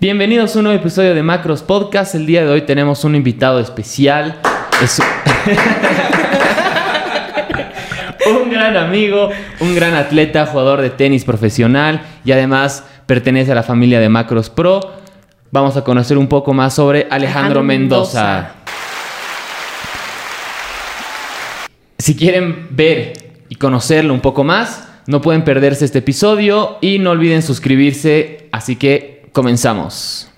Bienvenidos a un nuevo episodio de Macros Podcast. El día de hoy tenemos un invitado especial. Es un gran amigo, un gran atleta, jugador de tenis profesional y además pertenece a la familia de Macros Pro. Vamos a conocer un poco más sobre Alejandro, Alejandro Mendoza. Mendoza. Si quieren ver y conocerlo un poco más, no pueden perderse este episodio y no olviden suscribirse. Así que comenzamos.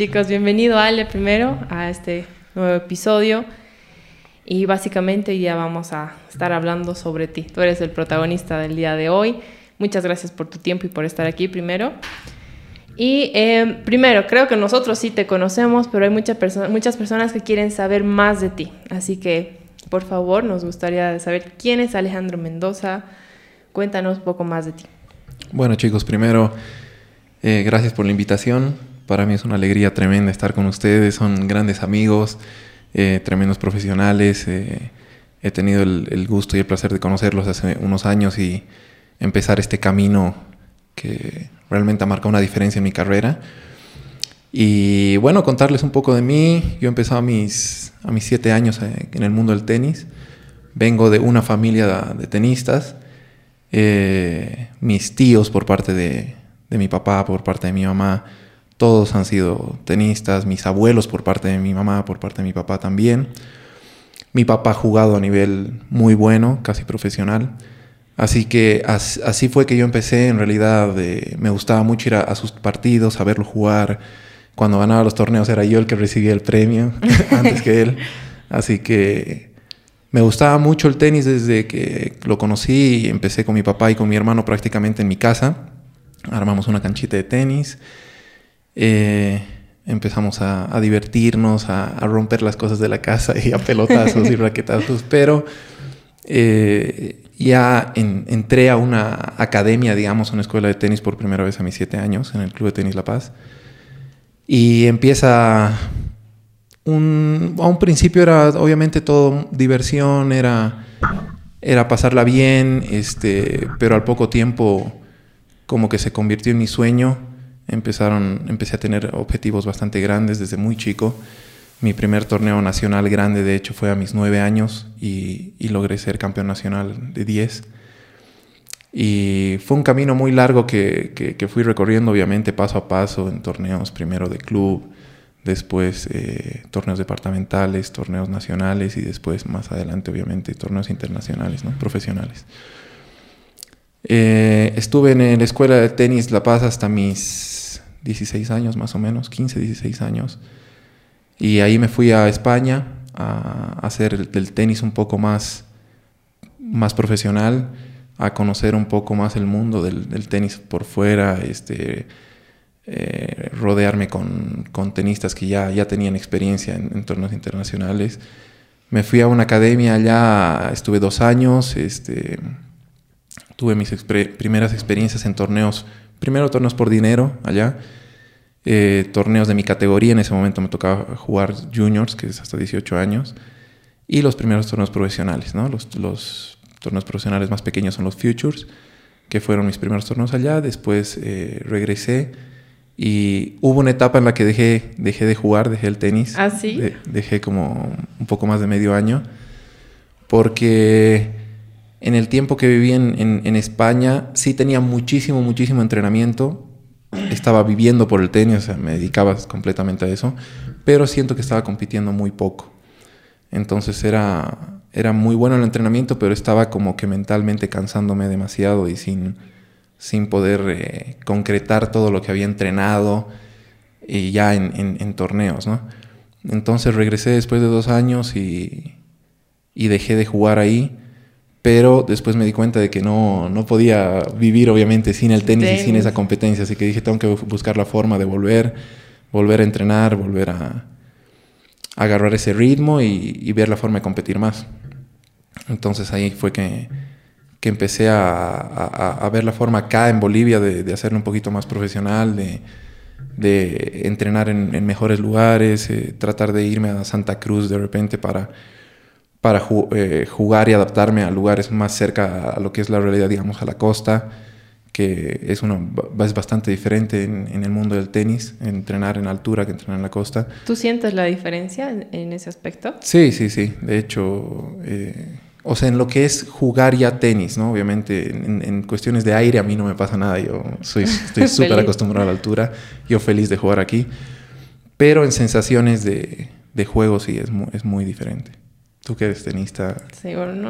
Chicos, bienvenido Ale primero a este nuevo episodio. Y básicamente ya vamos a estar hablando sobre ti. Tú eres el protagonista del día de hoy. Muchas gracias por tu tiempo y por estar aquí primero. Y eh, primero, creo que nosotros sí te conocemos, pero hay mucha perso- muchas personas que quieren saber más de ti. Así que, por favor, nos gustaría saber quién es Alejandro Mendoza. Cuéntanos un poco más de ti. Bueno chicos, primero, eh, gracias por la invitación. Para mí es una alegría tremenda estar con ustedes. Son grandes amigos, eh, tremendos profesionales. eh, he tenido el, gusto y el placer de conocerlos hace unos años y empezar este camino que realmente ha marcado una diferencia en mi carrera. Y bueno, contarles un poco de mí. Yo empecé a mis, a mis siete años eh, en el mundo del tenis. Vengo de una familia de tenistas. Mis tíos por parte de, de mi papá, por parte de mi mamá, todos han sido tenistas. Mis abuelos por parte de mi mamá, por parte de mi papá también. Mi papá ha jugado a nivel muy bueno, casi profesional. Así que as- así fue que yo empecé. En realidad eh, me gustaba mucho ir a, a sus partidos, a verlo jugar. Cuando ganaba los torneos era yo el que recibía el premio antes que él. Así que me gustaba mucho el tenis desde que lo conocí. Empecé con mi papá y con mi hermano prácticamente en mi casa. Armamos una canchita de tenis. Eh, empezamos a, a divertirnos, a, a romper las cosas de la casa y a pelotazos y raquetazos. Pero eh, ya en- entré a una academia, digamos, una escuela de tenis por primera vez a mis siete años, en el Club de Tenis La Paz. Y empieza un, a un principio era obviamente todo diversión, era, era pasarla bien, este, pero al poco tiempo como que se convirtió en mi sueño. Empezaron, empecé a tener objetivos bastante grandes desde muy chico. Mi primer torneo nacional grande, de hecho, fue a mis nueve años y, y logré ser campeón nacional de 10. Y fue un camino muy largo que, que- que fui recorriendo, obviamente, paso a paso, en torneos primero de club, después eh, torneos departamentales, torneos nacionales y después, más adelante, obviamente, torneos internacionales, ¿no? profesionales. Eh, estuve en la escuela de tenis La Paz hasta mis 16 años, más o menos, 15, 16 años. Y ahí me fui a España a hacer el, tenis un poco más, más profesional, a conocer un poco más el mundo del, tenis por fuera, este, eh, rodearme con, con tenistas que ya, ya tenían experiencia en, en torneos internacionales. Me fui a una academia allá, estuve dos años, este, tuve mis expre- primeras experiencias en torneos, primero torneos por dinero allá, eh, torneos de mi categoría, en ese momento me tocaba jugar juniors, que es hasta 18 años, y los primeros torneos profesionales, ¿no? Los, los torneos profesionales más pequeños son los futures, que fueron mis primeros torneos allá, después eh, regresé y hubo una etapa en la que dejé, dejé de jugar, dejé el tenis. ¿Ah, sí? De- dejé como un poco más de medio año, porque en el tiempo que viví en, España sí tenía muchísimo, muchísimo entrenamiento. Estaba viviendo por el tenis, o sea, me dedicaba completamente a eso, pero siento que estaba compitiendo muy poco. Entonces era, era muy bueno el entrenamiento, pero estaba como que mentalmente cansándome demasiado y sin, sin poder eh, concretar todo lo que había entrenado y ya en, en- en torneos, ¿no? Entonces regresé después de dos años y, y dejé de jugar ahí pero después me di cuenta de que no, no podía vivir obviamente sin el tenis, y sin esa competencia, así que dije, tengo que buscar la forma de volver, volver a entrenar, volver a, agarrar ese ritmo y, ver la forma de competir más. Entonces ahí fue que, que empecé a, a, ver la forma acá en Bolivia de, de hacerlo un poquito más profesional, de, de entrenar en, mejores lugares, eh, tratar de irme a Santa Cruz de repente para para eh, jugar y adaptarme a lugares más cerca a lo que es la realidad, digamos, a la costa, que es, una, es bastante diferente en, el mundo del tenis, entrenar en altura que entrenar en la costa. ¿Tú sientes la diferencia en, ese aspecto? Sí, sí, sí. De hecho, eh, o sea, en lo que es jugar ya tenis, ¿no? Obviamente, en, cuestiones de aire a mí no me pasa nada. Yo soy, estoy súper acostumbrado a la altura. Yo feliz de jugar aquí. Pero en sensaciones de, de juego sí, es es muy diferente. Tú que eres tenista,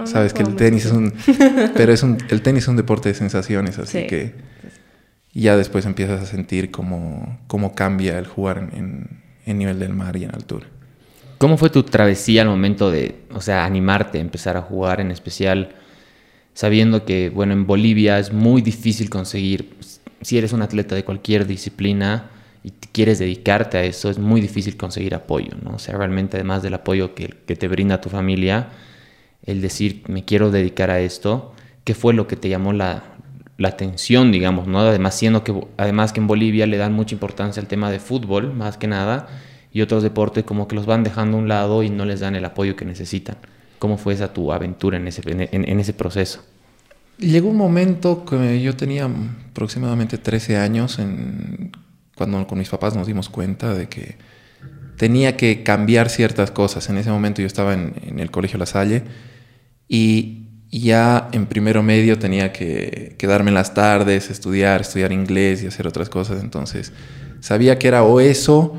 sabes que el tenis es un, pero es un, el tenis es un deporte de sensaciones, así que ya después empiezas a sentir cómo, cómo cambia el jugar en, en, nivel del mar y en altura. ¿Cómo fue tu travesía al momento de, o sea, animarte a empezar a jugar, en especial sabiendo que, bueno, en Bolivia es muy difícil conseguir, si eres un atleta de cualquier disciplina, y quieres dedicarte a eso, es muy difícil conseguir apoyo, ¿no? O sea, realmente además del apoyo que, que te brinda tu familia, el decir, me quiero dedicar a esto, ¿qué fue lo que te llamó la, la atención, digamos, ¿no? Además, siendo que, además que en Bolivia le dan mucha importancia al tema de fútbol, más que nada, y otros deportes como que los van dejando a un lado y no les dan el apoyo que necesitan. ¿Cómo fue esa tu aventura en ese, en, en ese proceso? Llegó un momento que yo tenía aproximadamente 13 años en cuando con mis papás nos dimos cuenta de que tenía que cambiar ciertas cosas. En ese momento yo estaba en, el colegio La Salle y ya en primero medio tenía que quedarme en las tardes, estudiar, estudiar inglés y hacer otras cosas. Entonces sabía que era o eso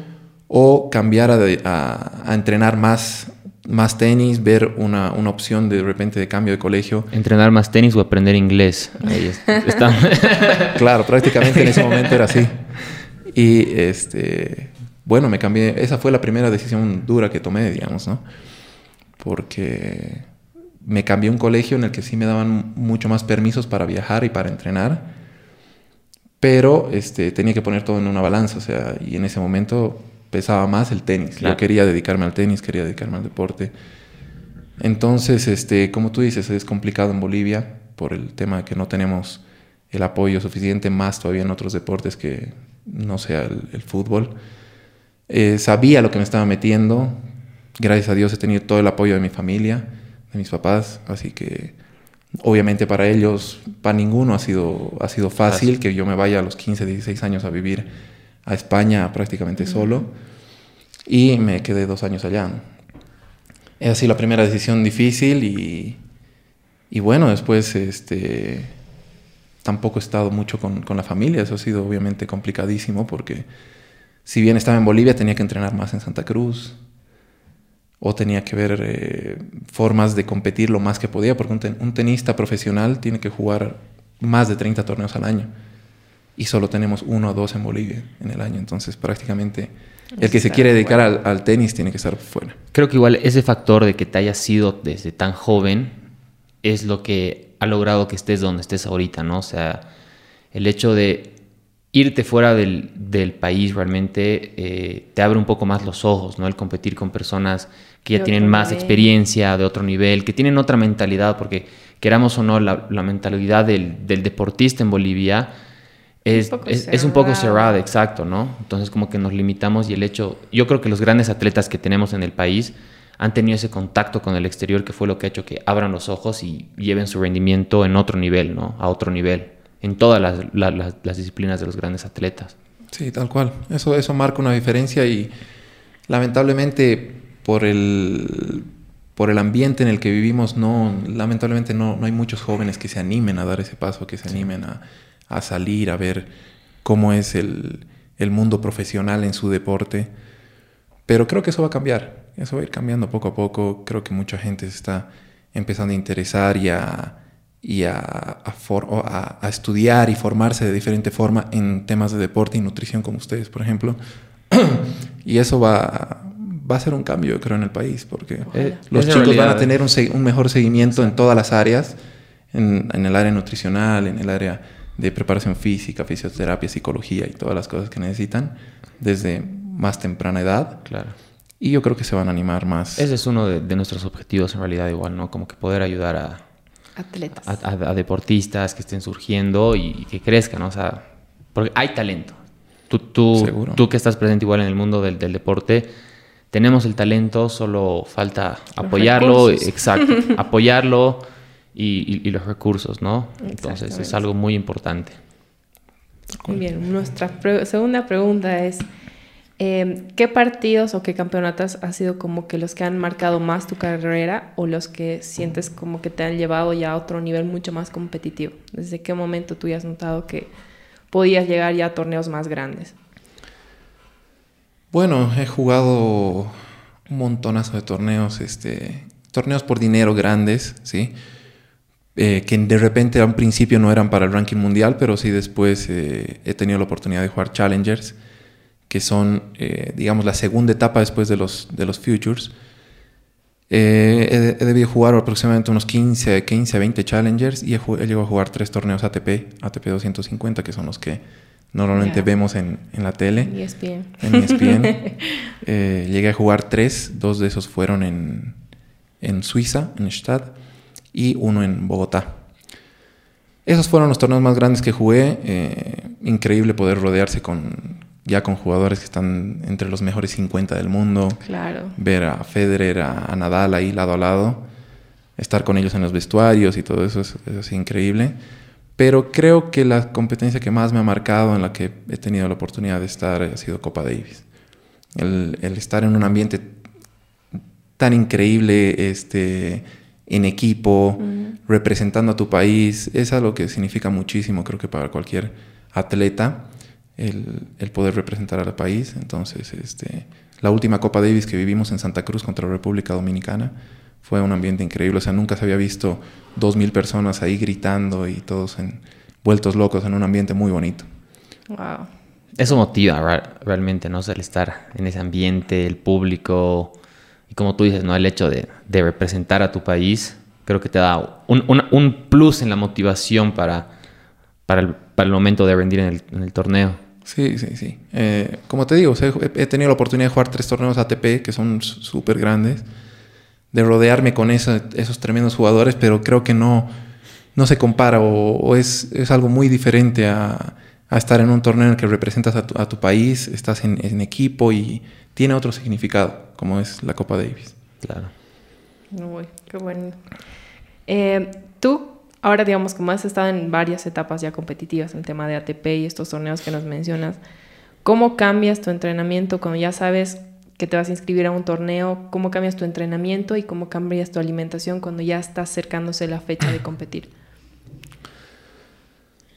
o cambiar a, entrenar más, más tenis, ver una, una, opción de, de repente de cambio de colegio. Entrenar más tenis o aprender inglés. claro, prácticamente en ese momento era así. Y este, bueno, me cambié. Esa fue la primera decisión dura que tomé, digamos, ¿no? Porque me cambié un colegio en el que sí me daban mucho más permisos para viajar y para entrenar. Pero este, tenía que poner todo en una balanza, o sea, y en ese momento pesaba más el tenis. Yo quería dedicarme al tenis, quería dedicarme al deporte. Entonces, este, como tú dices, es complicado en Bolivia por el tema de que no tenemos el apoyo suficiente, más todavía en otros deportes que no sea el, fútbol. Eh, sabía lo que me estaba metiendo. Gracias a Dios he tenido todo el apoyo de mi familia, de mis papás, así que obviamente para ellos, para ninguno ha sido, ha sido fácil, que yo me vaya a los 15, 16 años a vivir a España prácticamente solo y me quedé dos años allá. Es así la primera decisión difícil y, y bueno, después este, tampoco he estado mucho con, con, la familia, eso ha sido obviamente complicadísimo porque si bien estaba en Bolivia tenía que entrenar más en Santa Cruz o tenía que ver eh, formas de competir lo más que podía porque un, tenista profesional tiene que jugar más de 30 torneos al año y solo tenemos uno o dos en Bolivia en el año, entonces prácticamente el que se quiere dedicar al, al, tenis tiene que estar fuera. Creo que igual ese factor de que te hayas sido desde tan joven es lo que ha logrado que estés donde estés ahorita, ¿no? O sea, el hecho de irte fuera del, del país realmente eh, te abre un poco más los ojos, ¿no? El competir con personas que ya tienen más experiencia, de otro nivel, que tienen otra mentalidad, porque queramos o no, la, la mentalidad del, del, deportista en Bolivia es, es, es, un poco cerrada, exacto, ¿no? Entonces como que nos limitamos y el hecho, yo creo que los grandes atletas que tenemos en el país, han tenido ese contacto con el exterior que fue lo que ha hecho que abran los ojos y lleven su rendimiento en otro nivel, ¿no? A otro nivel, en todas las, disciplinas de los grandes atletas. Sí, tal cual. Eso, eso marca una diferencia y lamentablemente por el, por el ambiente en el que vivimos, no, lamentablemente no, no hay muchos jóvenes que se animen a dar ese paso, que se animen a, a salir, a ver cómo es el, el mundo profesional en su deporte. Pero creo que eso va a cambiar eso va a ir cambiando poco a poco. Creo que mucha gente se está empezando a interesar y a, y a, a, estudiar y formarse de diferente forma en temas de deporte y nutrición como ustedes, por ejemplo. y eso va, va a ser un cambio, yo creo, en el país, porque Eh, los chicos van realidad. a tener un, un mejor seguimiento en todas las áreas, en, en el área nutricional, en el área de preparación física, fisioterapia, psicología y todas las cosas que necesitan desde más temprana edad. Claro. Y yo creo que se van a animar más. Ese es uno de, de nuestros objetivos en realidad igual, ¿no? Como que poder ayudar a, Atletas. a, a- a deportistas que estén surgiendo y, que crezcan, ¿no? O sea, porque hay talento. Tú, tú, Seguro. tú que estás presente igual en el mundo del, del deporte, tenemos el talento, solo falta apoyarlo, recursos. exacto, apoyarlo y, y- y los recursos, ¿no? Entonces es algo muy importante. Muy bien, nuestra pre- segunda pregunta es, eh, ¿qué partidos o qué campeonatos ha sido como que los que han marcado más tu carrera o los que sientes como que te han llevado ya a otro nivel mucho más competitivo? ¿Desde qué momento tú ya has notado que podías llegar ya a torneos más grandes? Bueno, he jugado un montonazo de torneos, este, torneos por dinero grandes, ¿sí? Eh, que de repente a un principio no eran para el ranking mundial, pero sí después eh, he tenido la oportunidad de jugar Challengers, que son, eh, digamos, la segunda etapa después de los, de los Futures. Eh, he, he debido jugar aproximadamente unos 15, 15 a 20 Challengers y he, he llegado a jugar tres torneos ATP, ATP 250, que son los que normalmente vemos en, en la tele ESPN. en E ESPN. Eh, llegué a jugar tres, dos de esos fueron en, en Suiza, en Stad, y uno en Bogotá. Esos fueron los torneos más grandes que jugué. eh, increíble poder rodearse con ya con jugadores que están entre los mejores 50 del mundo. Claro. Ver a Federer, a, a Nadal ahí lado a lado. Estar con ellos en los vestuarios y todo eso es, es así increíble. Pero creo que la competencia que más me ha marcado, en la que he tenido la oportunidad de estar, ha sido Copa Davis. El, el estar en un ambiente tan increíble, este, en equipo, representando a tu país, es algo que significa muchísimo, creo que para cualquier atleta, el, el poder representar al país. Entonces, este, la última Copa Davis que vivimos en Santa Cruz contra la República Dominicana fue un ambiente increíble. O sea, nunca se había visto dos mil personas ahí gritando y todos en, vueltos locos en un ambiente muy bonito. Wow. Eso motiva realmente, ¿no? O sea, el estar en ese ambiente, el público, y como tú dices, ¿no? El hecho de, de representar a tu país, creo que te da un, un- un plus en la motivación para, para, el, para el momento de rendir en el, en el torneo. Sí, sí, sí. Eh, como te digo, o sea, he, he tenido la oportunidad de jugar tres torneos ATP que son súper grandes, de rodearme con esa- esos tremendos jugadores, pero creo que no, no se compara o, o es, es algo muy diferente a, a estar en un torneo en el que representas a tu, a tu país, estás en, en equipo y tiene otro significado, como es la Copa Davis. Claro. Uy, qué bueno. Eh, tú, ahora digamos, como has estado en varias etapas ya competitivas el tema de ATP y estos torneos que nos mencionas, ¿cómo cambias tu entrenamiento cuando ya sabes que te vas a inscribir a un torneo? ¿Cómo cambias tu entrenamiento y cómo cambias tu alimentación cuando ya está acercándose la fecha de competir?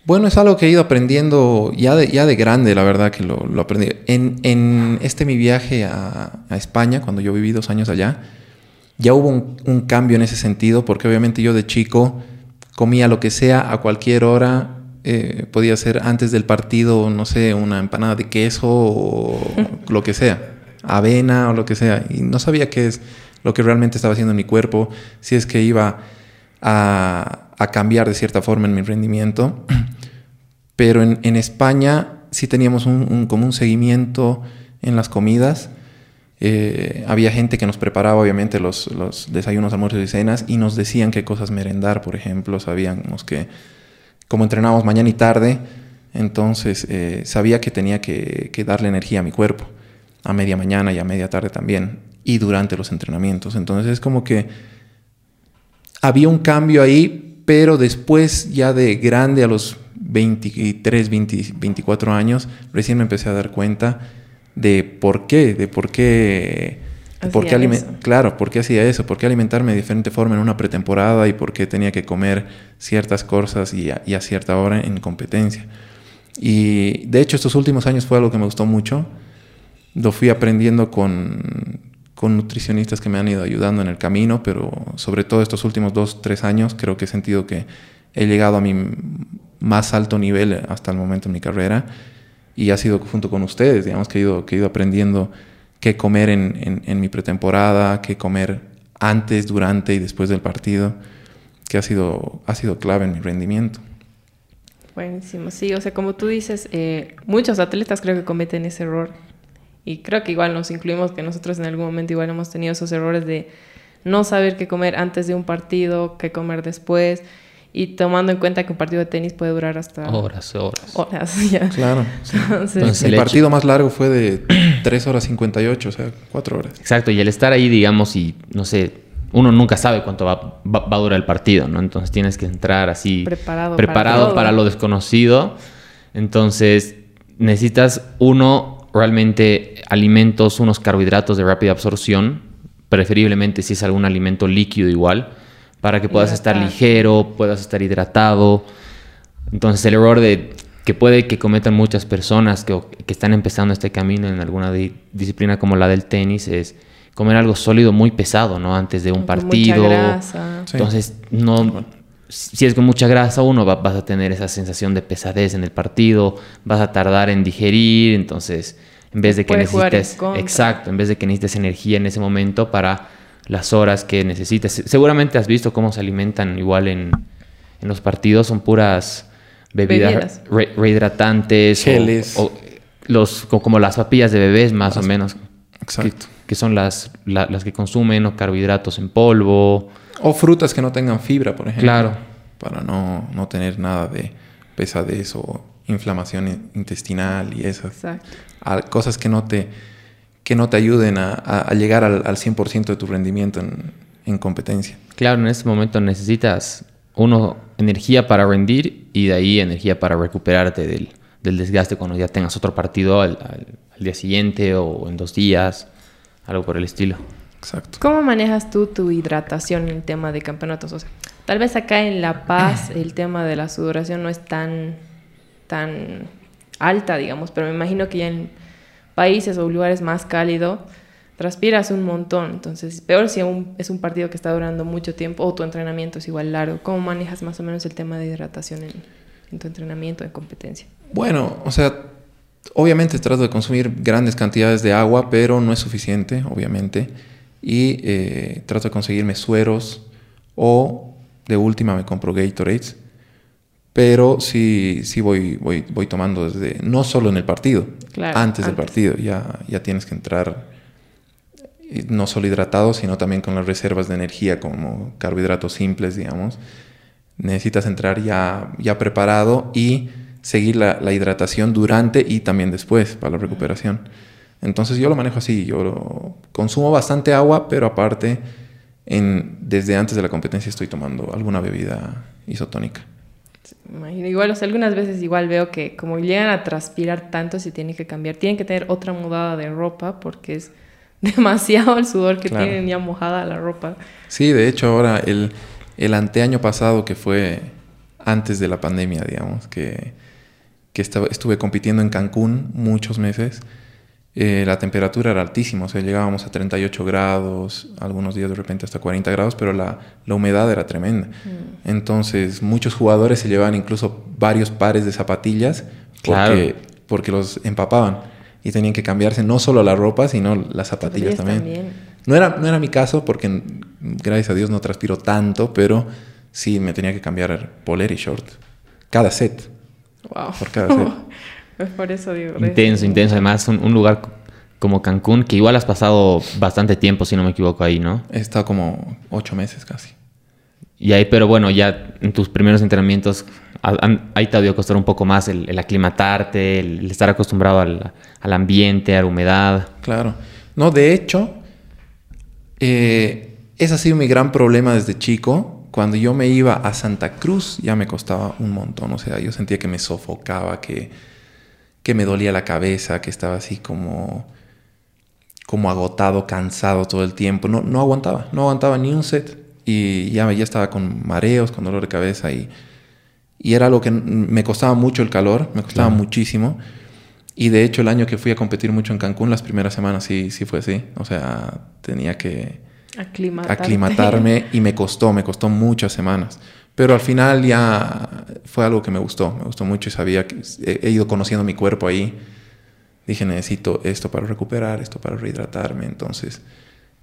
Bueno, es algo que he ido aprendiendo ya de, grande, la verdad que lo, aprendí. En, este mi viaje a, a España, cuando yo viví dos años allá, ya hubo un, un cambio en ese sentido, porque obviamente yo de chico comía lo que sea a cualquier hora. eh, podía ser antes del partido, no sé, una empanada de queso o lo que sea, avena o lo que sea. Y no sabía qué es lo que realmente estaba haciendo en mi cuerpo, si es que iba a, a cambiar de cierta forma en mi rendimiento. Pero en, en España sí teníamos un, un- como un seguimiento en las comidas. Eh, había gente que nos preparaba, obviamente, los, desayunos, almuerzos y cenas y nos decían qué cosas merendar, por ejemplo. Sabíamos que, como entrenábamos mañana y tarde, entonces eh, sabía que tenía que, que darle energía a mi cuerpo, a media mañana y a media tarde también, y durante los entrenamientos. Entonces es como que había un cambio ahí, pero después ya de grande a los 23, 20, 24 años, recién me empecé a dar cuenta de por qué, de por qué, de por qué eso. claro, por qué hacía eso, por qué alimentarme de diferente forma en una pretemporada y por qué tenía que comer ciertas cosas y a, y a cierta hora en competencia. Y de hecho estos últimos años fue algo que me gustó mucho. Lo fui aprendiendo con, con nutricionistas que me han ido ayudando en el camino, pero sobre todo estos últimos dos, tres años creo que he sentido que he llegado a mi más alto nivel hasta el momento en mi carrera y ha sido junto con ustedes, digamos, que he ido, que he ido aprendiendo qué comer en, en, mi pretemporada, qué comer antes, durante y después del partido, que ha sido, ha sido clave en mi rendimiento. Buenísimo, sí, o sea, como tú dices, eh, muchos atletas creo que cometen ese error y creo que igual nos incluimos que nosotros en algún momento igual hemos tenido esos errores de no saber qué comer antes de un partido, qué comer después y tomando en cuenta que un partido de tenis puede durar hasta... Horas, horas. Horas, ya. Claro. Entonces, el, partido más largo fue de 3 horas 58, o sea, 4 horas. Exacto, y el estar ahí, digamos, y no sé, uno nunca sabe cuánto va, va, a durar el partido, ¿no? Entonces tienes que entrar así preparado, preparado para, lo desconocido. Entonces necesitas uno realmente alimentos, unos carbohidratos de rápida absorción, preferiblemente si es algún alimento líquido igual, para que puedas estar ligero, puedas estar hidratado. Entonces el error de que puede que cometan muchas personas que, que están empezando este camino en alguna disciplina como la del tenis es comer algo sólido muy pesado, ¿no? Antes de un partido. Mucha grasa. Entonces, no, si es con mucha grasa, uno va, vas a tener esa sensación de pesadez en el partido, vas a tardar en digerir, entonces, en vez de que necesites, exacto, en vez de que necesites energía en ese momento para las horas que necesites. Seguramente has visto cómo se alimentan igual en, en los partidos, son puras bebidas, rehidratantes o, los como las papillas de bebés más o menos. Exacto que son las, las que consumen, o carbohidratos en polvo. O frutas que no tengan fibra, por ejemplo. Claro. Para no, no tener nada de pesadez o inflamación intestinal y esas Exacto. cosas que no te, que no te ayuden a, a llegar al, al 100% de tu rendimiento en, en, competencia. Claro, en ese momento necesitas, uno, energía para rendir y de ahí energía para recuperarte del, del desgaste cuando ya tengas otro partido al, al día siguiente o en dos días algo por el estilo. Exacto. ¿Cómo manejas tú tu hidratación en el tema de campeonatos? O sea, tal vez acá en La Paz el tema de la sudoración no es tan, tan alta, digamos, pero me imagino que ya en países o lugares más cálidos transpiras un montón. Entonces, peor si es un partido que está durando mucho tiempo o tu entrenamiento es igual largo. ¿Cómo manejas más o menos el tema de hidratación en, en tu entrenamiento, en competencia? Bueno, o sea, Obviamente trato de consumir grandes cantidades de agua, pero no es suficiente, obviamente. Y eh, trato de conseguirme sueros o de última me compro Gatorades. Pero sí, sí voy, voy, voy tomando desde, no solo en el partido, antes, del partido. Ya, ya tienes que entrar eh, no solo hidratado, sino también con las reservas de energía como carbohidratos simples, digamos. Necesitas entrar ya, ya preparado y seguir la, hidratación durante y también después para la recuperación. Entonces yo lo manejo así, yo consumo bastante agua, pero aparte en, desde antes de la competencia estoy tomando alguna bebida isotónica. Imagino, igual, o sea, algunas veces igual veo que como llegan a transpirar tanto, se tienen que cambiar. Tienen que tener otra mudada de ropa porque es demasiado el sudor que tienen ya mojada la ropa. Sí, de hecho ahora el, el anteaño pasado que fue antes de la pandemia, digamos, que que estaba, estuve compitiendo en Cancún muchos meses, eh, la temperatura era altísima, o sea, llegábamos a 38 grados, algunos días de repente hasta 40 grados, pero la, la humedad era tremenda. Mm. Entonces, muchos jugadores se llevaban incluso varios pares de zapatillas porque, porque los empapaban y tenían que cambiarse no solo la ropa, sino las zapatillas también. No, era, no era mi caso porque, gracias a Dios, no transpiro tanto, pero sí me tenía que cambiar poler y short cada set. Wow. Por cada por eso digo. Intenso, intenso. Además, un, un, lugar como Cancún, que igual has pasado bastante tiempo, si no me equivoco, ahí, ¿no? He estado como ocho meses casi. Y ahí, pero bueno, ya en tus primeros entrenamientos, ahí te debió costar un poco más el, aclimatarte, el, estar acostumbrado al, al, ambiente, a la humedad. Claro. No, de hecho, eh, ese ha sido mi gran problema desde chico cuando yo me iba a Santa Cruz ya me costaba un montón, o sea, yo sentía que me sofocaba, que, que me dolía la cabeza, que estaba así como, como agotado, cansado todo el tiempo, no, no aguantaba, no aguantaba ni un set y ya, ya estaba con mareos, con dolor de cabeza y, y era algo que me costaba mucho el calor, me costaba muchísimo. Y de hecho el año que fui a competir mucho en Cancún, las primeras semanas sí, sí fue así. O sea, tenía que, aclimatarme y me costó, me costó muchas semanas. Pero al final ya fue algo que me gustó, me gustó mucho y sabía que he ido conociendo mi cuerpo ahí dije, necesito esto para recuperar, esto para rehidratarme, entonces,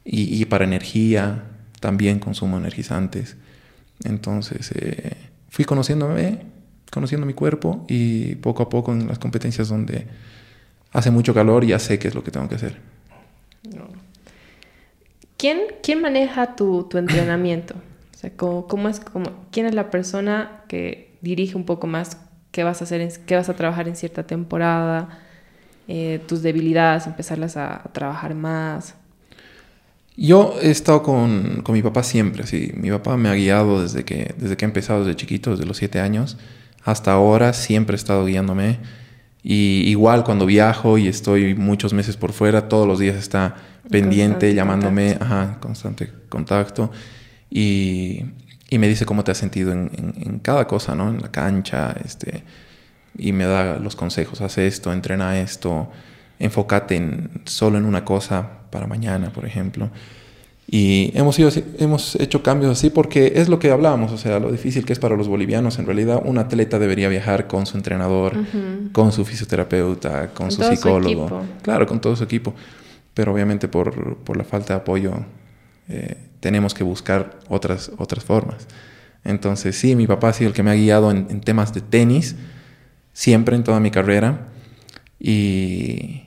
y, para energía, también consumo energizantes. Entonces, eh, fui conociéndome, conociendo mi cuerpo y poco a poco en las competencias donde hace mucho calor ya sé qué es lo que tengo que hacer. ¿Quién, quién maneja tu, tu entrenamiento? O sea, ¿cómo, cómo, ¿quién es la persona que dirige un poco más qué vas a hacer, qué vas a trabajar en cierta temporada? Eh, tus debilidades, empezarlas a, trabajar más? Yo he estado con, con, mi papá siempre, sí. Mi papá me ha guiado desde que, desde que he empezado, desde chiquito, desde los siete años. Hasta ahora siempre he estado guiándome. Y igual cuando viajo y estoy muchos meses por fuera, todos los días está pendiente, llamándome, ajá, constante contacto. Y, y, me dice cómo te has sentido en, en, en, cada cosa, ¿no? En la cancha, este, y me da los consejos, haz esto, entrena esto, enfócate en, solo en una cosa para mañana, por ejemplo. Y hemos, ido, hemos hecho cambios así porque es lo que hablábamos, o sea, lo difícil que es para los bolivianos. En realidad, un atleta debería viajar con su entrenador, con su fisioterapeuta, con, su psicólogo. claro, con todo su equipo. Pero obviamente por, por la falta de apoyo eh, tenemos que buscar otras, otras formas. Entonces, sí, mi papá ha sido el que me ha guiado en, en temas de tenis siempre en toda mi carrera y,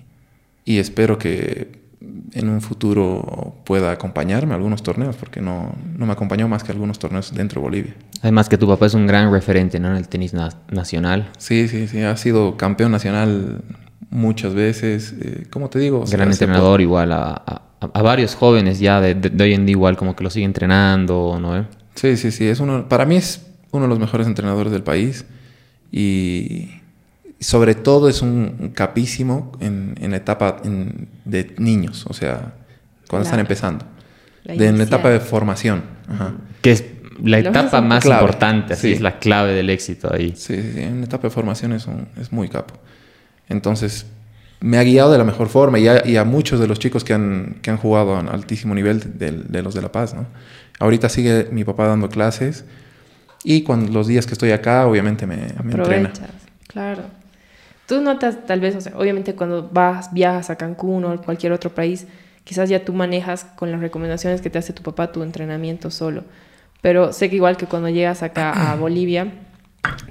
y espero que en un futuro pueda acompañarme a algunos torneos, porque no, no, me acompañó más que algunos torneos dentro de Bolivia. Además que tu papá es un gran referente ¿no? en el tenis nacional. Sí, sí, sí, ha sido campeón nacional muchas veces, eh, como te digo. Gran entrenador igual a, a, varios jóvenes ya de, de, hoy en día igual como que lo sigue entrenando, ¿no? Sí, sí, sí, es uno, para mí es uno de los mejores entrenadores del país y sobre todo es un capísimo en, la etapa de niños, o sea, cuando están empezando. de, en la etapa de formación. Que es la etapa más importante, así es la clave del éxito ahí. Sí, sí, en la etapa de formación es, es muy capo. Entonces, me ha guiado de la mejor forma y a, muchos de los chicos que han, que han jugado a altísimo nivel de, los de La Paz, ¿no? Ahorita sigue mi papá dando clases y cuando los días que estoy acá, obviamente me, me entrena. Claro. Tú notas, tal vez, obviamente cuando vas, viajas a Cancún o cualquier otro país, quizás ya tú manejas con las recomendaciones que te hace tu papá tu entrenamiento solo. Pero sé que igual que cuando llegas acá a Bolivia,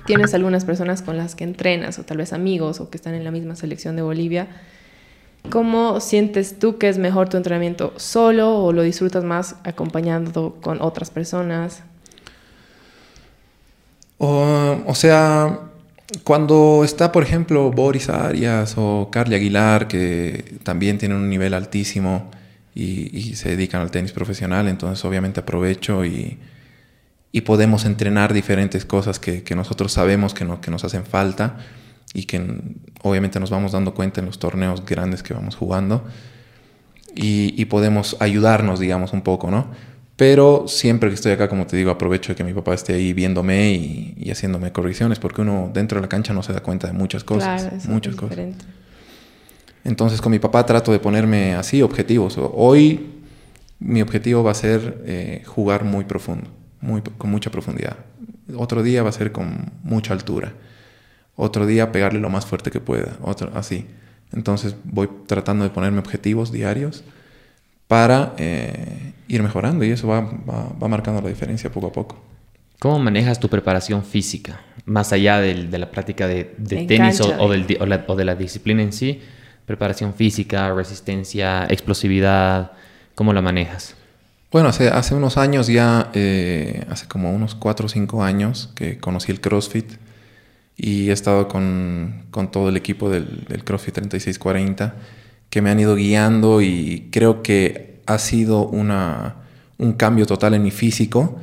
tienes algunas personas con las que entrenas, o tal vez amigos, o que están en la misma selección de Bolivia. ¿Cómo sientes tú que es mejor tu entrenamiento solo o lo disfrutas más acompañando con otras personas? o sea, cuando está, por ejemplo, Boris Arias o Carly Aguilar, que también tienen un nivel altísimo y, se dedican al tenis profesional, entonces obviamente aprovecho y, podemos entrenar diferentes cosas que, nosotros sabemos que, que nos hacen falta y que obviamente nos vamos dando cuenta en los torneos grandes que vamos jugando y, y podemos ayudarnos, digamos, un poco, ¿no? Pero siempre que estoy acá, como te digo, aprovecho de que mi papá esté ahí viéndome y, haciéndome correcciones, porque uno dentro de la cancha no se da cuenta de muchas cosas. Claro, muchas cosas. Entonces con mi papá trato de ponerme así objetivos. Hoy mi objetivo va a ser eh, jugar muy profundo, muy, con mucha profundidad. Otro día va a ser con mucha altura. Otro día pegarle lo más fuerte que pueda. Otro, así. Entonces voy tratando de ponerme objetivos diarios para eh, ir mejorando y eso va, va, marcando la diferencia poco a poco. ¿Cómo manejas tu preparación física? Más allá de, de la práctica de, de tenis o, o, del, o, la, o, de la disciplina en sí, preparación física, resistencia, explosividad, ¿cómo la manejas? Bueno, hace, unos años ya, eh, hace como unos 4 o 5 años que conocí el CrossFit y he estado con, con todo el equipo del, del CrossFit 3640 que me han ido guiando y creo que ha sido una, un cambio total en mi físico.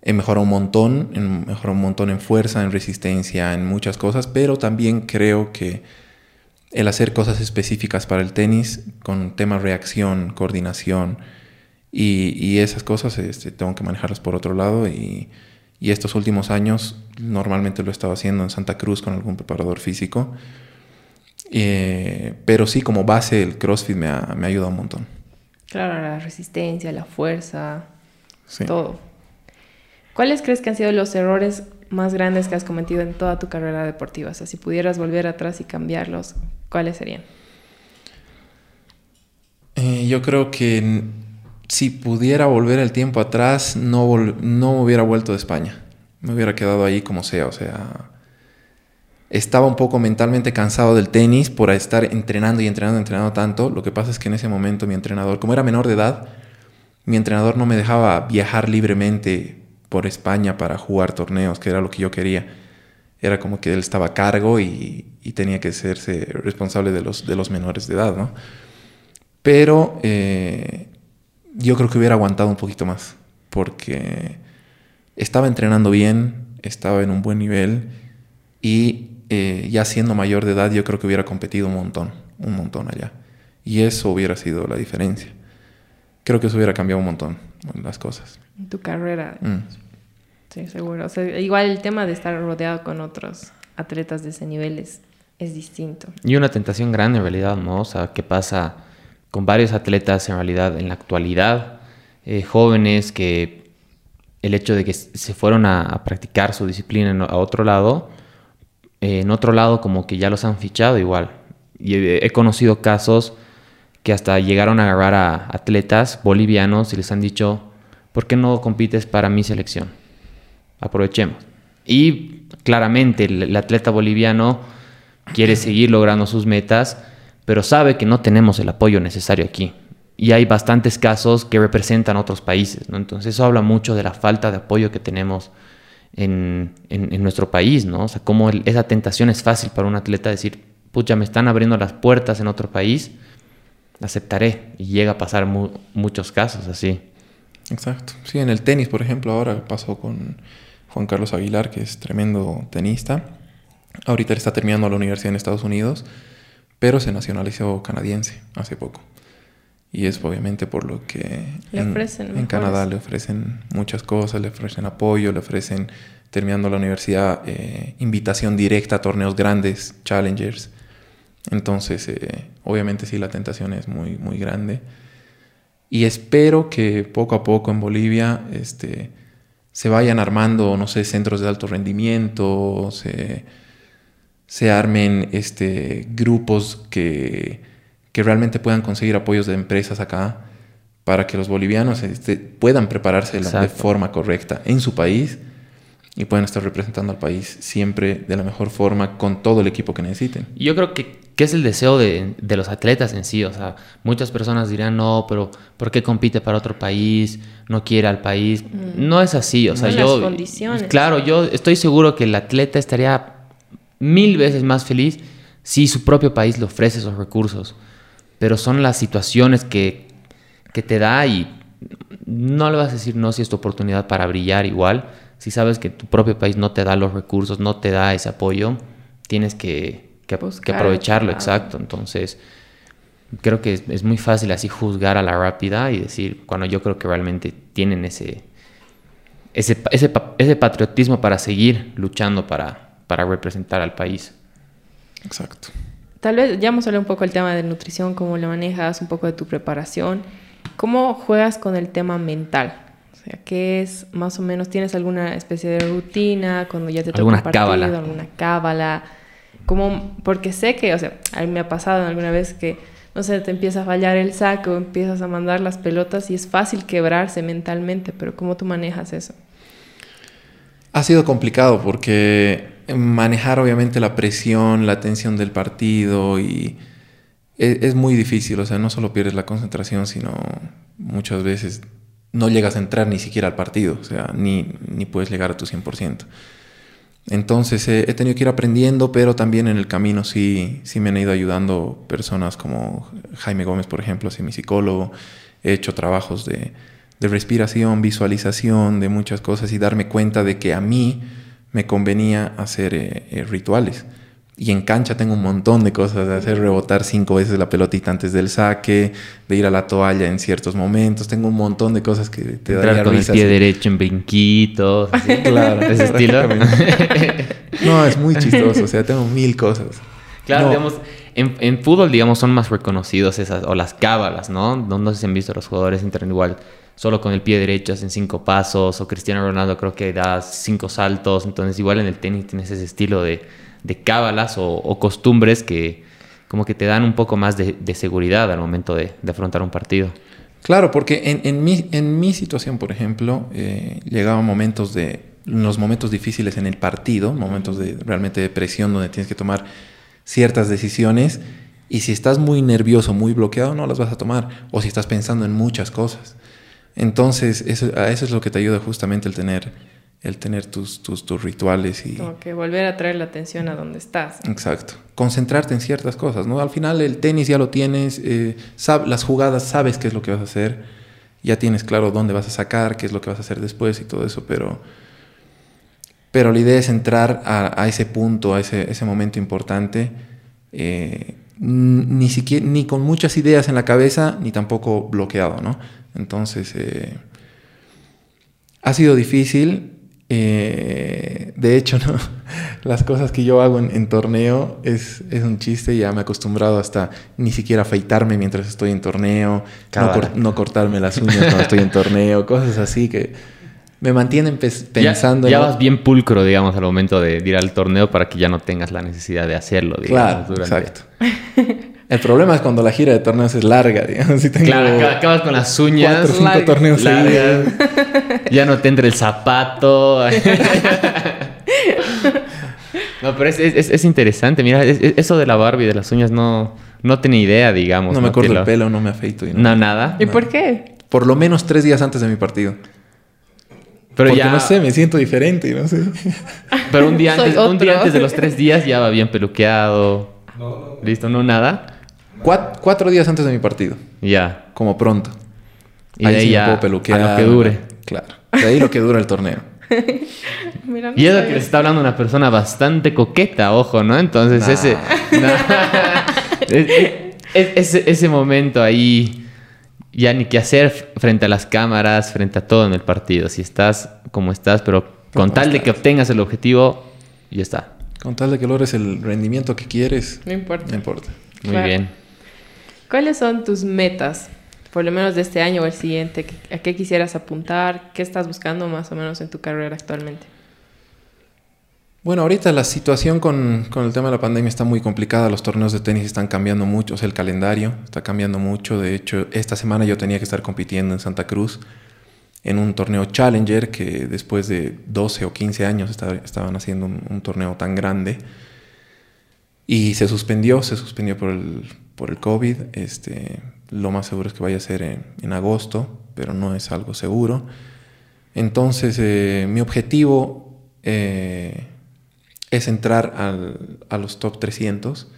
He mejorado un montón, he mejorado un montón en fuerza, en resistencia, en muchas cosas, pero también creo que el hacer cosas específicas para el tenis con temas reacción, coordinación y, y esas cosas este, tengo que manejarlas por otro lado y, y estos últimos años normalmente lo he estado haciendo en Santa Cruz con algún preparador físico eh, pero sí, como base, el CrossFit me ha, me ha, ayudado un montón. Claro, la resistencia, la fuerza, todo. ¿Cuáles crees que han sido los errores más grandes que has cometido en toda tu carrera deportiva? O sea, si pudieras volver atrás y cambiarlos, ¿cuáles serían? Eh, yo creo que si pudiera volver el tiempo atrás, no, no hubiera vuelto de España. Me hubiera quedado ahí como sea. O sea, estaba un poco mentalmente cansado del tenis por estar entrenando y entrenando, entrenando tanto. Lo que pasa es que en ese momento mi entrenador, como era menor de edad, mi entrenador no me dejaba viajar libremente por España para jugar torneos, que era lo que yo quería. Era como que él estaba a cargo y, tenía que serse responsable de los, de los menores de edad, ¿no? Pero eh, yo creo que hubiera aguantado un poquito más, porque estaba entrenando bien, estaba en un buen nivel y eh, ya siendo mayor de edad yo creo que hubiera competido un montón, un montón allá. Y eso hubiera sido la diferencia. Creo que eso hubiera cambiado un montón las cosas. En tu carrera. Mm. Sí, seguro. igual el tema de estar rodeado con otros atletas de ese nivel es, es distinto. Y una tentación grande en realidad, ¿no? O sea, ¿qué pasa con varios atletas en realidad en la actualidad, eh, jóvenes que el hecho de que se fueron a, practicar su disciplina a otro lado, eh, en otro lado como que ya los han fichado igual. Y he, conocido casos que hasta llegaron a agarrar a atletas bolivianos y les han dicho, ¿por qué no compites para mi selección? Aprovechemos. Y claramente el atleta boliviano quiere seguir logrando sus metas, pero sabe que no tenemos el apoyo necesario aquí. Y hay bastantes casos que representan otros países, ¿no? Entonces eso habla mucho de la falta de apoyo que tenemos en, en, nuestro país, ¿no? O sea, cómo esa tentación es fácil para un atleta decir, pucha, me están abriendo las puertas en otro país, aceptaré. Y llega a pasar muchos casos así. Exacto. Sí, en el tenis, por ejemplo, ahora pasó con Juan Carlos Aguilar, que es tremendo tenista. Ahorita está terminando la universidad en Estados Unidos pero se nacionalizó canadiense hace poco. Y es obviamente por lo que en, Canadá le ofrecen muchas cosas, le ofrecen apoyo, le ofrecen, terminando la universidad, eh, invitación directa a torneos grandes, challengers. Entonces, eh, obviamente sí, la tentación es muy, muy grande. Y espero que poco a poco en Bolivia este, se vayan armando, no sé, centros de alto rendimiento, se se armen este, grupos que, que realmente puedan conseguir apoyos de empresas acá para que los bolivianos este, puedan prepararse de forma correcta en su país y puedan estar representando al país siempre de la mejor forma con todo el equipo que necesiten. Yo creo que, que es el deseo de, de, los atletas en sí. O sea, muchas personas dirán, no, pero ¿por qué compite para otro país? No quiere al país. Mm. No es así. O sea, yo... condiciones. Claro, yo estoy seguro que el atleta estaría mil veces más feliz si su propio país le ofrece esos recursos. Pero son las situaciones que, que te da y no le vas a decir no si es tu oportunidad para brillar igual. Si sabes que tu propio país no te da los recursos, no te da ese apoyo, tienes que, que, aprovecharlo, exacto. Entonces, creo que es, es, muy fácil así juzgar a la rápida y decir, cuando yo creo que realmente tienen ese, ese, ese, ese patriotismo para seguir luchando para, para representar al país. Exacto. Tal vez ya hemos hablado un poco del tema de nutrición, cómo lo manejas, un poco de tu preparación. ¿Cómo juegas con el tema mental? O sea, ¿qué es más o menos? ¿Tienes alguna especie de rutina cuando ya te toca un partido? Cábala. ¿Alguna cábala? ¿Cómo? Porque sé que, o sea, a mí me ha pasado alguna vez que, no sé, te empieza a fallar el saco, empiezas a mandar las pelotas y es fácil quebrarse mentalmente, pero ¿cómo tú manejas eso? Ha sido complicado porque manejar obviamente la presión, la tensión del partido y e, es, muy difícil, o sea, no solo pierdes la concentración, sino muchas veces no llegas a entrar ni siquiera al partido, o sea, ni, ni puedes llegar a tu 100%. Entonces he tenido que ir aprendiendo, pero también en el camino sí, sí me han ido ayudando personas como Jaime Gómez, por ejemplo, así mi psicólogo. He hecho trabajos de, de respiración, visualización, de muchas cosas y darme cuenta de que a mí me convenía hacer eh, eh, rituales. Y en cancha tengo un montón de cosas, de hacer rebotar cinco veces la pelotita antes del saque, de ir a la toalla en ciertos momentos. Tengo un montón de cosas que te dan con el pie derecho en brinquitos. Claro. ese estilo. no, es muy chistoso. O sea, tengo mil cosas. Claro, digamos, en, en, fútbol, digamos, son más reconocidos esas, o las cábalas, ¿no? No, no sé si han visto los jugadores entran igual solo con el pie derecho hacen cinco pasos, o Cristiano Ronaldo creo que da cinco saltos, entonces igual en el tenis tienes ese estilo de, de cábalas o, costumbres que como que te dan un poco más de, seguridad al momento de, afrontar un partido. Claro, porque en, en, mi, en mi situación, por ejemplo, eh, llegaban momentos de, los momentos difíciles en el partido, momentos de realmente de presión donde tienes que tomar ciertas decisiones y si estás muy nervioso, muy bloqueado, no las vas a tomar. O si estás pensando en muchas cosas. Entonces, eso, a eso es lo que te ayuda justamente el tener, el tener tus, tus, tus rituales y... Como que volver a traer la atención a donde estás. Exacto. Concentrarte en ciertas cosas, ¿no? Al final el tenis ya lo tienes, eh, las jugadas sabes qué es lo que vas a hacer, ya tienes claro dónde vas a sacar, qué es lo que vas a hacer después y todo eso, pero... Pero la idea es entrar a, a ese punto, a ese, ese momento importante, eh, ni siquiera ni con muchas ideas en la cabeza ni tampoco bloqueado, ¿no? Entonces eh, ha sido difícil. Eh, de hecho, ¿no? las cosas que yo hago en, torneo es, es, un chiste. Ya me he acostumbrado hasta ni siquiera afeitarme mientras estoy en torneo, no, no, cortarme las uñas cuando estoy en torneo, cosas así que me mantienen pensando. Ya, vas bien pulcro, digamos, al momento de ir al torneo para que ya no tengas la necesidad de hacerlo, digamos. Claro, exacto. El problema es cuando la gira de torneos es larga, digamos. claro, acabas con las uñas. Cuatro, cinco torneos largas. ya no te entra el zapato. no, pero es, interesante. Mira, eso de la Barbie de las uñas no, no tenía idea, digamos. No me corto el pelo, no me afeito. Y no, nada. ¿Y por qué? Por lo menos tres días antes de mi partido. Pero Porque ya... no sé, me siento diferente, no sé. Pero un día, antes, un día antes de los tres días ya va bien peluqueado. No, ¿Listo? ¿No nada? Cuatro, días antes de mi partido. Ya. Como pronto. Y ahí, ya puedo peluquear. A lo que dure. Claro. De ahí lo que dura el torneo. y es lo que les está hablando una persona bastante coqueta, ojo, ¿no? Entonces ese, ese... Ese momento ahí ya ni qué hacer frente a las cámaras, frente a todo en el partido. Si estás como estás, pero con tal de que obtengas el objetivo, ya está. Con tal de que logres el rendimiento que quieres. No importa. No importa. Muy bien. ¿Cuáles son tus metas, por lo menos de este año o el siguiente? ¿A qué quisieras apuntar? ¿Qué estás buscando más o menos en tu carrera actualmente? Bueno, ahorita la situación con, el tema de la pandemia está muy complicada, los torneos de tenis están cambiando mucho, o sea, el calendario está cambiando mucho, de hecho, esta semana yo tenía que estar compitiendo en Santa Cruz en un torneo Challenger, que después de 12 o 15 años estaban haciendo un, torneo tan grande, y se suspendió, se suspendió por el, por el COVID, este, lo más seguro es que vaya a ser en, agosto, pero no es algo seguro. Entonces, eh, mi objetivo... Eh, es entrar al, a los top 300.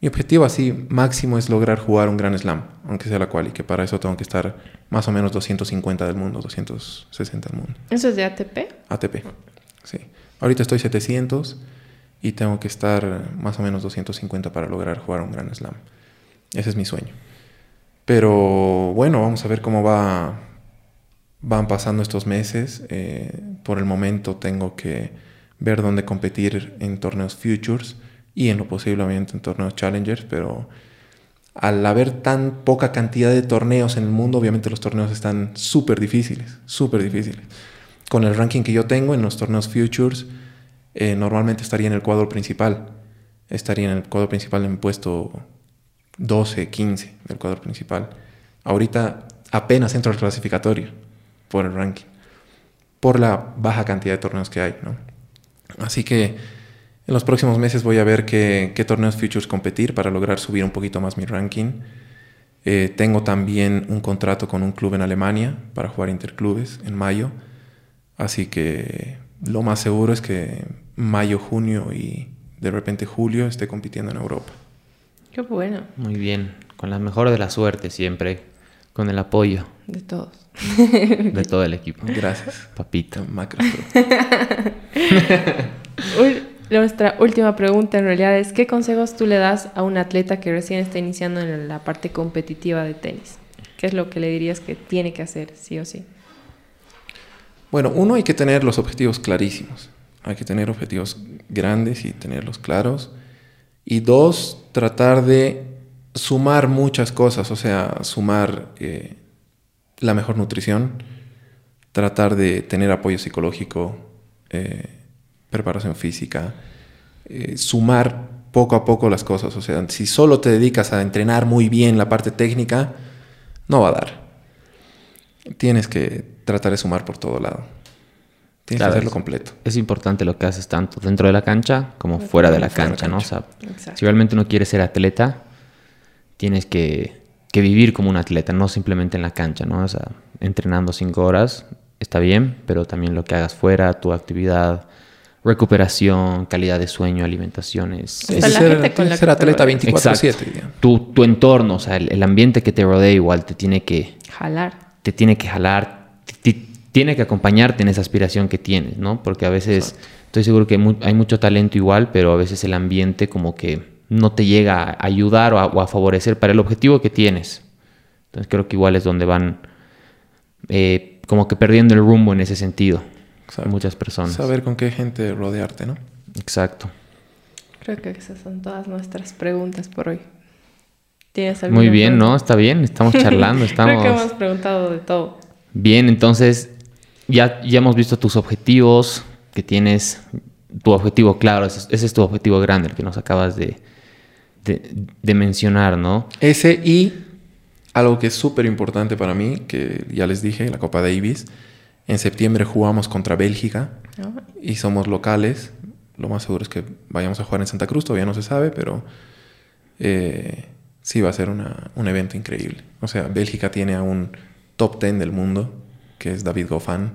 Mi objetivo así máximo es lograr jugar un Gran Slam, aunque sea la cual, y que para eso tengo que estar más o menos 250 del mundo, 260 del mundo. ¿Eso es de ATP? ATP, sí. Ahorita estoy 700 y tengo que estar más o menos 250 para lograr jugar un Gran Slam. Ese es mi sueño. Pero bueno, vamos a ver cómo va, van pasando estos meses. Eh, por el momento tengo que ver dónde competir en torneos Futures y en lo posible obviamente en torneos Challengers, pero al haber tan poca cantidad de torneos en el mundo, obviamente los torneos están súper difíciles, súper difíciles. Con el ranking que yo tengo en los torneos Futures, eh, normalmente estaría en el cuadro principal. Estaría en el cuadro principal en puesto 12, 15 del cuadro principal. Ahorita apenas entro al clasificatorio por el ranking, por la baja cantidad de torneos que hay, ¿no? Así que en los próximos meses voy a ver qué, torneos Futures competir para lograr subir un poquito más mi ranking. Eh, tengo también un contrato con un club en Alemania para jugar interclubes en mayo. Así que lo más seguro es que mayo, junio y de repente julio esté compitiendo en Europa. Qué bueno. Muy bien. Con la mejor de la suerte siempre. Con el apoyo. De todos. De todo el equipo. Gracias. Papito. Macro. Nuestra última pregunta en realidad es, ¿qué consejos tú le das a un atleta que recién está iniciando en la parte competitiva de tenis? ¿Qué es lo que le dirías que tiene que hacer, sí o sí? Bueno, uno hay que tener los objetivos clarísimos. Hay que tener objetivos grandes y tenerlos claros. Y dos, tratar de sumar muchas cosas, o sea, sumar eh, la mejor nutrición, tratar de tener apoyo psicológico, eh, preparación física, eh, sumar poco a poco las cosas. O sea, si solo te dedicas a entrenar muy bien la parte técnica, no va a dar. Tienes que tratar de sumar por todo lado. Tienes Claro, que hacerlo es- completo. Es importante lo que haces tanto dentro de la cancha como fuera de la fuera de la cancha, ¿no? O sea, Exacto. si realmente no quieres ser atleta, tienes que, que vivir como un atleta, no simplemente en la cancha, ¿no? O sea, entrenando cinco horas está bien, pero también lo que hagas fuera, tu actividad, recuperación, calidad de sueño, alimentación es... O Es ser, con la ser atleta rodeas. 24/7. digamos. tu, tu entorno, o sea, el, el ambiente que te rodea igual te tiene que, Jalar. te tiene que jalar, tiene que acompañarte en esa aspiración que tienes, ¿no? Porque a veces estoy seguro que hay mucho talento igual, pero a veces el ambiente como que no te llega a ayudar o a, o a favorecer para el objetivo que tienes. Entonces creo que igual es donde van eh, como que perdiendo el rumbo en ese sentido. Exacto. Muchas personas. Saber con qué gente rodearte, ¿no? Exacto. Creo que esas son todas nuestras preguntas por hoy. ¿Tienes alguna Muy bien, pregunta? ¿no? Está bien, estamos charlando, estamos... Creo que hemos preguntado de todo. Bien, entonces ya, ya hemos visto tus objetivos, que tienes tu objetivo claro, ese, es- ese es tu objetivo grande, el que nos acabas de, de, de mencionar, ¿no? Ese y algo que es súper importante para mí, que ya les dije, la Copa Davis. En septiembre jugamos contra Bélgica ¿no? y somos locales. Lo más seguro es que vayamos a jugar en Santa Cruz, todavía no se sabe, pero eh, sí va a ser una- un evento increíble. O sea, Bélgica tiene a un top 10 del mundo, que es David Goffin,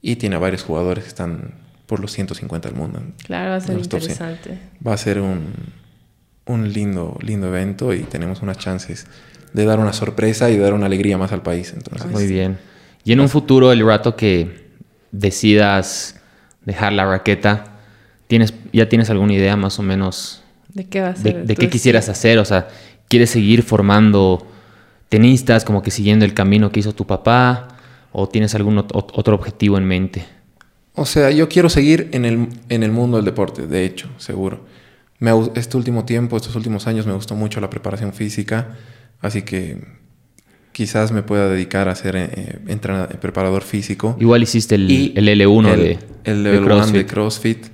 y tiene a varios jugadores que están por los 150 del mundo. Claro, va a ser Los top 100. interesante. Va a ser un, un lindo, lindo evento y tenemos unas chances de dar una sorpresa y dar una alegría más al país. Entonces, Muy bien. Y en un futuro, el rato que decidas dejar la raqueta, ¿tienes, ¿ya tienes alguna idea más o menos ¿De qué va a de, ser? de qué quisieras hacer? O sea, ¿quieres seguir formando tenistas, como que siguiendo el camino que hizo tu papá? ¿O tienes algún ot- ot- otro objetivo en mente? O sea, yo quiero seguir en el, en el mundo del deporte, de hecho, seguro. Me, este último tiempo, estos últimos años, me gustó mucho la preparación física, así que quizás me pueda dedicar a ser eh, entrena- preparador físico. Igual hiciste el, Y el L1 el, de, el level CrossFit. de CrossFit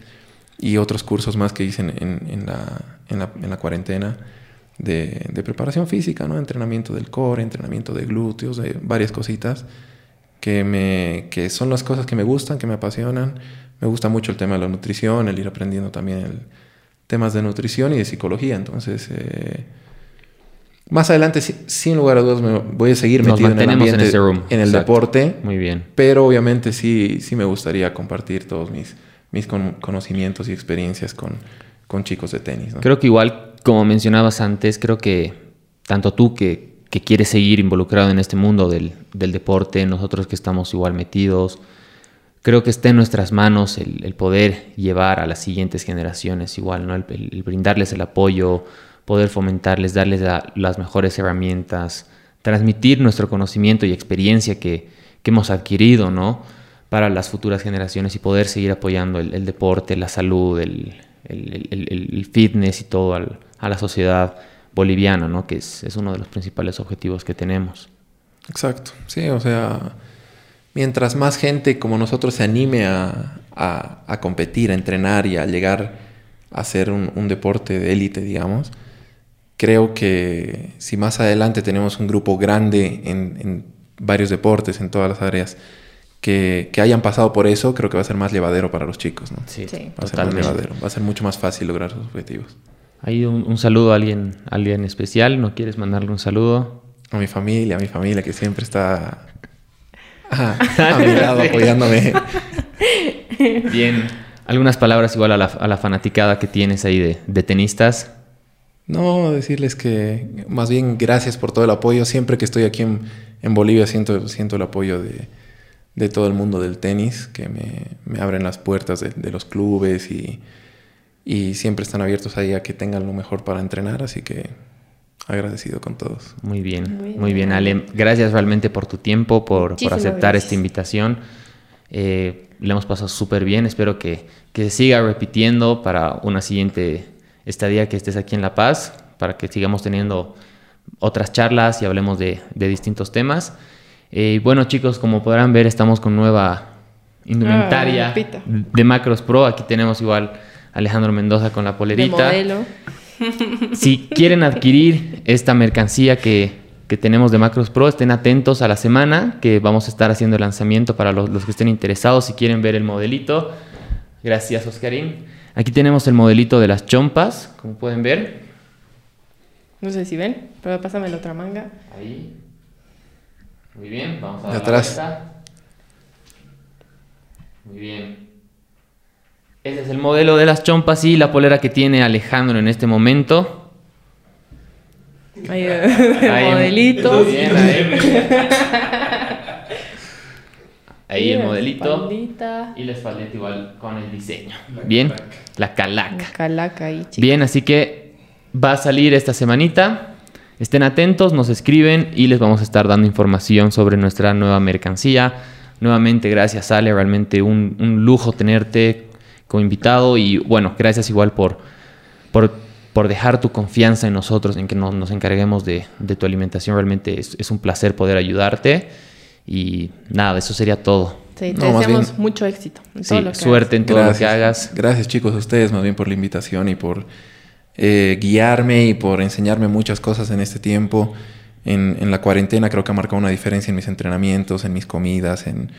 y otros cursos más que hice en, en- en la, en, la, en la cuarentena de, de preparación física, ¿no? Entrenamiento del core, entrenamiento de glúteos, de varias cositas que, me, que son las cosas que me gustan, que me apasionan. Me gusta mucho el tema de la nutrición, el ir aprendiendo también el, temas de nutrición y de psicología. Entonces, eh, más adelante, si- sin lugar a dudas, me voy a seguir Nos metido en el en ambiente, ese room. en el Exacto. deporte. Muy bien. Pero obviamente sí, sí me gustaría compartir todos mis, mis con- conocimientos y experiencias con, con chicos de tenis. ¿no? Creo que igual, como mencionabas antes, creo que tanto tú que, que quieres seguir involucrado en este mundo del, del deporte, nosotros que estamos igual metidos, creo que está en nuestras manos el, poder llevar a las siguientes generaciones igual, ¿no? El, brindarles el apoyo, poder fomentarles, darles la- las mejores herramientas, transmitir nuestro conocimiento y experiencia que, que hemos adquirido, ¿no? Para las futuras generaciones y poder seguir apoyando el, deporte, la salud, el fitness y todo al- a la sociedad boliviana, ¿no? Que es, es uno de los principales objetivos que tenemos. Exacto, sí, o sea, mientras más gente como nosotros se anime a, a- a competir, a entrenar y a llegar a ser un, un deporte de élite, digamos, creo que si más adelante tenemos un grupo grande en, en varios deportes, en todas las áreas, que, que hayan pasado por eso, creo que va a ser más llevadero para los chicos, ¿no? Sí. Va a ser más llevadero, va a ser mucho más fácil lograr sus objetivos. Hay un, un saludo a alguien, a alguien especial, ¿no quieres mandarle un saludo? A mi familia, a mi familia que siempre está a, a mi lado apoyándome. Bien. Algunas palabras igual a la, a la fanaticada que tienes ahí de, de tenistas. No, decirles que más bien gracias por todo el apoyo. Siempre que estoy aquí en, en Bolivia siento, siento el apoyo de, de todo el mundo del tenis, que me, me abren las puertas de, de los clubes y, y siempre están abiertos ahí a que tengan lo mejor para entrenar. Así que agradecido con todos. Muy bien, Muy muy bien, bien. Ale. Gracias realmente por tu tiempo, por, por aceptar gracias. esta invitación. Eh, le hemos pasado súper bien. Espero que, que se siga repitiendo para una siguiente estadía que estés aquí en La Paz, para que sigamos teniendo otras charlas y hablemos de, de distintos temas. Eh, y bueno, chicos, como podrán ver, estamos con nueva indumentaria Ah, de Macros Pro. Aquí tenemos igual Alejandro Mendoza con la De polerita. modelo. Si quieren adquirir esta mercancía que, que tenemos de Macros Pro, estén atentos a la semana que vamos a estar haciendo el lanzamiento para los, los que estén interesados. Si quieren ver el modelito, gracias Oscarín. Aquí tenemos el modelito de las chompas, como pueden ver. No sé si ven, pero pásame la otra manga. Ahí. Muy bien, vamos a De dar la atrás. vuelta. Muy bien. Ese es el modelo de las chompas y la polera que tiene Alejandro en este momento. Ahí, el Ahí, modelito. muy bien, ahí. Ahí el la modelito. Y la espaldita igual con el diseño. Bien, la calaca. Calaca ahí, chicos. Bien, así que va a salir esta semanita. Estén atentos, nos escriben y les vamos a estar dando información sobre nuestra nueva mercancía. Nuevamente, gracias Ale, realmente un, un lujo tenerte como invitado y bueno, gracias igual por, por, por dejar tu confianza en nosotros, en que nos, nos encarguemos de, de tu alimentación. Realmente es, es un placer poder ayudarte y nada, eso sería todo. Sí, te No, deseamos bien- mucho éxito en Sí, todo lo que suerte en todo lo que hagas. Gracias chicos a ustedes más bien por la invitación y por eh, guiarme y por enseñarme muchas cosas en este tiempo. En, en la cuarentena creo que ha marcado una diferencia en mis entrenamientos, en mis comidas, en,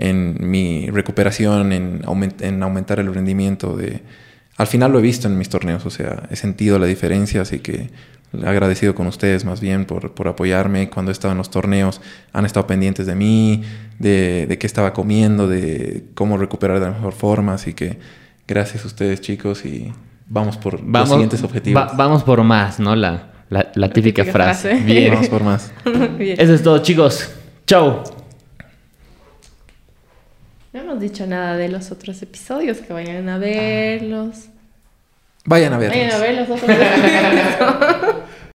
en mi recuperación, en, aument- en aumentar el rendimiento. De... Al final lo he visto en mis torneos, o sea, he sentido la diferencia, así que agradecido con ustedes más bien por, por apoyarme. Cuando he estado en los torneos han estado pendientes de mí, de, de qué estaba comiendo, de cómo recuperar de la mejor forma. Así que gracias a ustedes chicos y vamos por los siguientes objetivos. va- vamos por más, ¿no? La, la, la típica, típica frase. frase. Bien. Vamos por más. Bien. Eso es todo, chicos. Chau. No hemos dicho nada de los otros episodios, que vayan a verlos. Vayan a verlos. Vayan a ver los otros episodios.